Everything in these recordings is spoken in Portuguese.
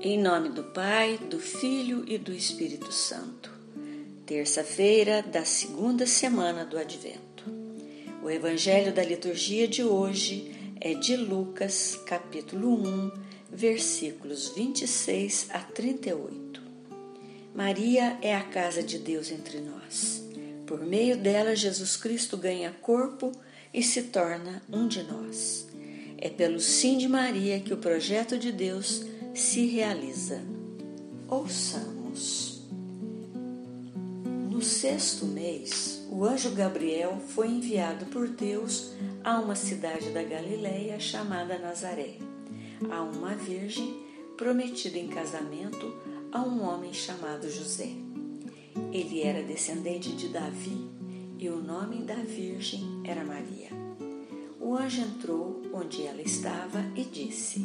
Em nome do Pai, do Filho e do Espírito Santo. Terça-feira da segunda semana do Advento. O Evangelho da liturgia de hoje é de Lucas, capítulo 1, versículos 26 a 38. Maria é a casa de Deus entre nós. Por meio dela, Jesus Cristo ganha corpo e se torna um de nós. É pelo sim de Maria que o projeto de Deus se realiza. Ouçamos. No sexto mês, o anjo Gabriel foi enviado por Deus a uma cidade da Galiléia chamada Nazaré, a uma virgem prometida em casamento a um homem chamado José. Ele era descendente de Davi e o nome da virgem era Maria. O anjo entrou onde ela estava e disse: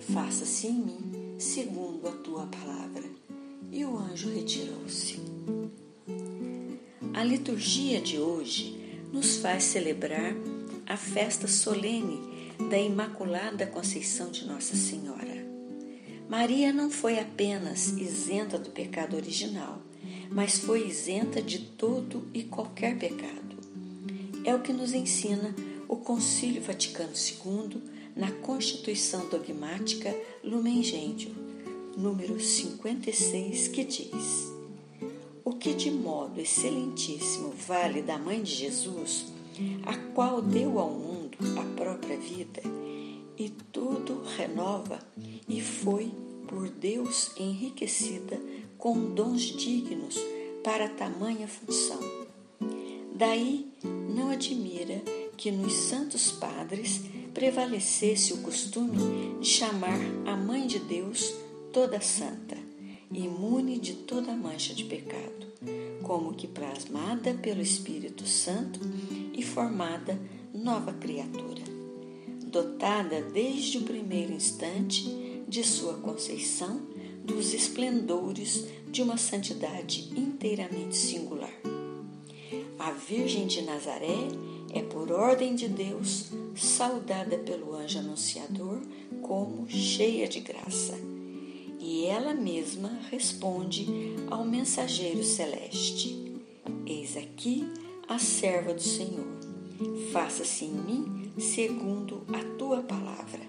faça-se em mim segundo a tua palavra. E o anjo retirou-se. A liturgia de hoje nos faz celebrar a festa solene da Imaculada Conceição de Nossa Senhora. Maria não foi apenas isenta do pecado original, mas foi isenta de todo e qualquer pecado. É o que nos ensina o Concílio Vaticano II na Constituição Dogmática Lumen Gentium, número 56, que diz: O que de modo excelentíssimo vale da Mãe de Jesus, a qual deu ao mundo a própria vida, e tudo renova, e foi por Deus enriquecida com dons dignos para tamanha função. Daí não admira que nos santos padres prevalecesse o costume de chamar a Mãe de Deus toda santa, imune de toda mancha de pecado, como que plasmada pelo Espírito Santo e formada nova criatura, dotada desde o primeiro instante de sua conceição dos esplendores de uma santidade inteiramente singular. A Virgem de Nazaré é, por ordem de Deus, saudada pelo anjo anunciador como cheia de graça. E ela mesma responde ao mensageiro celeste: Eis aqui a serva do Senhor. Faça-se em mim segundo a tua palavra.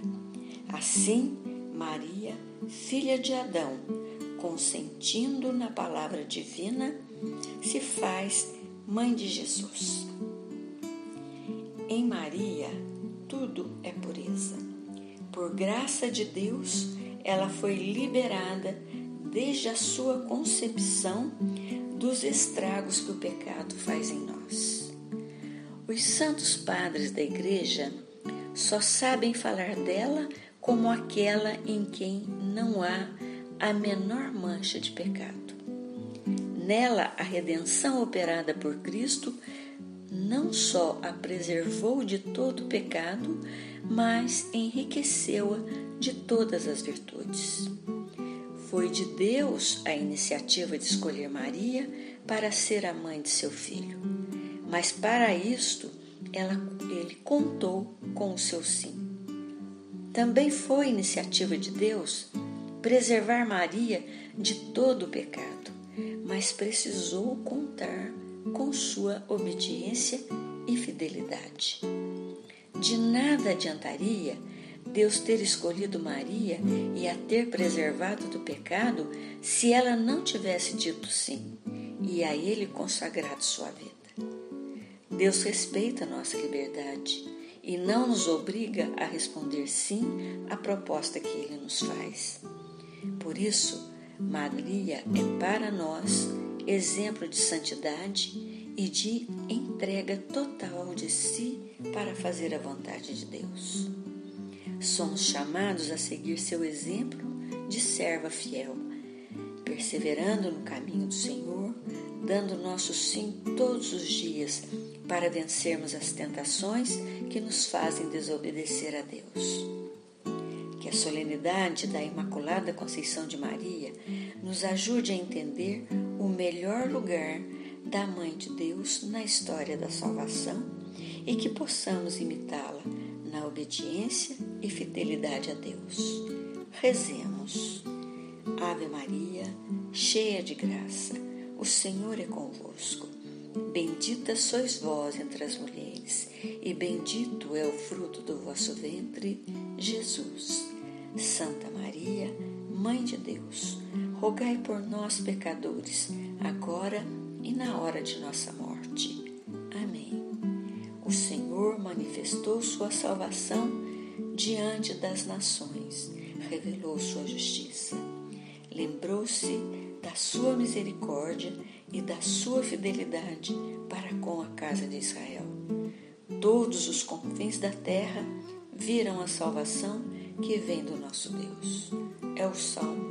Assim, Maria, filha de Adão, consentindo na palavra divina, se faz mãe de Jesus. Em Maria, tudo é pureza. Por graça de Deus, ela foi liberada desde a sua concepção dos estragos que o pecado faz em nós. Os santos padres da Igreja só sabem falar dela como aquela em quem não há a menor mancha de pecado. Nela, a redenção operada por Cristo não só a preservou de todo pecado, mas enriqueceu-a de todas as virtudes. Foi de Deus a iniciativa de escolher Maria para ser a mãe de seu filho. Mas para isto, ela, ele contou com o seu sim. Também foi iniciativa de Deus preservar Maria de todo o pecado, mas precisou contar com sua obediência e fidelidade. De nada adiantaria Deus ter escolhido Maria e a ter preservado do pecado se ela não tivesse dito sim e a Ele consagrado sua vida. Deus respeita nossa liberdade e não nos obriga a responder sim à proposta que Ele nos faz. Por isso, Maria é para nós exemplo de santidade e de entrega total de si para fazer a vontade de Deus. Somos chamados a seguir seu exemplo de serva fiel, perseverando no caminho do Senhor, dando nosso sim todos os dias para vencermos as tentações que nos fazem desobedecer a Deus. Que a solenidade da Imaculada Conceição de Maria nos ajude a entender melhor lugar da Mãe de Deus na história da salvação e que possamos imitá-la na obediência e fidelidade a Deus. Rezemos. Ave Maria, cheia de graça, o Senhor é convosco. Bendita sois vós entre as mulheres, e bendito é o fruto do vosso ventre, Jesus. Santa Maria, Mãe de Deus, rogai por nós, pecadores, agora e na hora de nossa morte. Amém. O Senhor manifestou sua salvação diante das nações, revelou sua justiça. Lembrou-se da sua misericórdia e da sua fidelidade para com a casa de Israel. Todos os confins da terra viram a salvação que vem do nosso Deus. É o Salmo